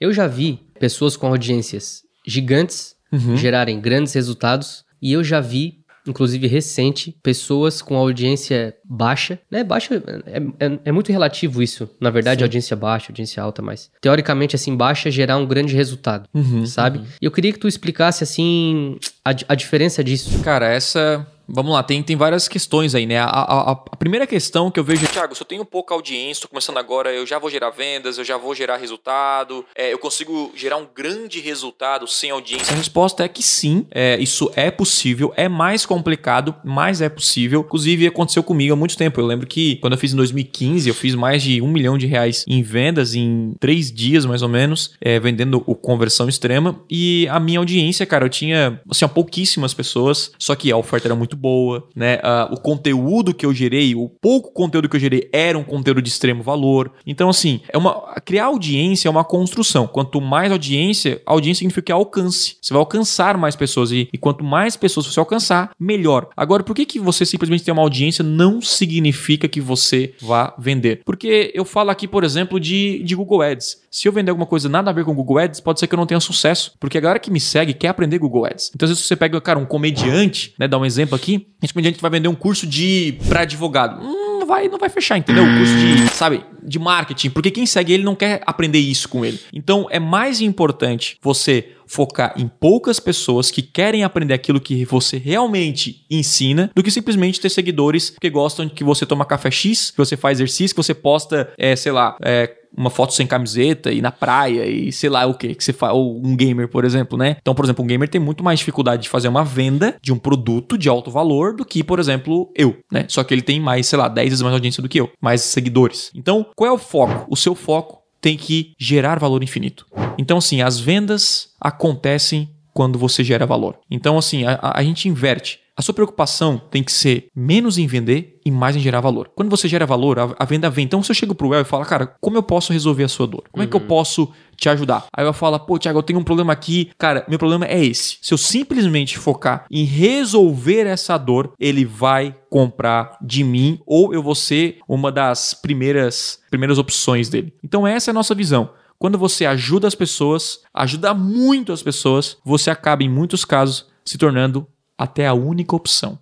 Eu já vi pessoas com audiências gigantes Uhum. gerarem grandes resultados e eu já vi, inclusive recente, pessoas com audiência baixa, né? Baixa é, é- é muito relativo isso, na verdade, audiência baixa, audiência alta, mas teoricamente assim baixa gerar um grande resultado, Uhum. sabe? E eu queria que tu explicasse assim a, a diferença disso. Cara, essa. Vamos lá, tem, tem várias questões aí, né? A, a- a- primeira questão que eu vejo é, Thiago, se eu tenho pouca audiência, tô começando agora, eu já vou gerar vendas, eu já vou gerar resultado, é, eu consigo gerar um grande resultado sem audiência? A resposta é que sim, é, isso é possível, é mais complicado, mas é possível. Inclusive, aconteceu comigo há muito tempo. Eu lembro que quando eu fiz em 2015, eu fiz mais de um milhão de reais em vendas em três dias, mais ou menos, é, vendendo o conversão extrema. E a minha audiência, cara, eu tinha, assim, pouquíssimas pessoas, só que a oferta era muito boa, né? Ah, o conteúdo que eu gerei, o pouco conteúdo que eu gerei era um conteúdo de extremo valor. Então, assim, é uma criar audiência é uma construção. Quanto mais audiência, audiência significa alcance. Você vai alcançar mais pessoas e, e quanto mais pessoas você alcançar, melhor. Agora, por que que você simplesmente tem uma audiência não significa que você vá vender? Porque eu falo aqui, por exemplo, de, de Google Ads. Se eu vender alguma coisa nada a ver com Google Ads, pode ser que eu não tenha sucesso, porque a galera que me segue quer aprender Google Ads. Então, vezes você pega, cara, um comediante, né, dá um exemplo aqui, esse comediante vai vender um curso de para advogado. Hum, não vai, não vai fechar, entendeu? O curso de, sabe, de marketing, porque quem segue ele não quer aprender isso com ele. Então, é mais importante você focar em poucas pessoas que querem aprender aquilo que você realmente ensina, do que simplesmente ter seguidores que gostam de que você toma café X, que você faz exercício, que você posta, é, sei lá, é, uma foto sem camiseta e na praia e sei lá o que que você faz, ou um gamer, por exemplo, né? Então, por exemplo, um gamer tem muito mais dificuldade de fazer uma venda de um produto de alto valor do que, por exemplo, eu, né? Só que ele tem mais, sei lá, 10 vezes mais audiência do que eu, mais seguidores. Então, qual é o foco? O seu foco tem que gerar valor infinito. Então, assim, as vendas acontecem quando você gera valor. Então, assim, a, a- gente inverte. A sua preocupação tem que ser menos em vender e mais em gerar valor. Quando você gera valor, a, a venda vem. Então, se eu chego pro El e falo, cara, como eu posso resolver a sua dor? Como é que eu posso te ajudar? Aí eu falo, pô, Thiago, eu tenho um problema aqui. Cara, meu problema é esse. Se eu simplesmente focar em resolver essa dor, ele vai comprar de mim ou eu vou ser uma das primeiras, primeiras opções dele. Então, essa é a nossa visão. Quando você ajuda as pessoas, ajuda muito as pessoas, você acaba, em muitos casos, se tornando até a única opção.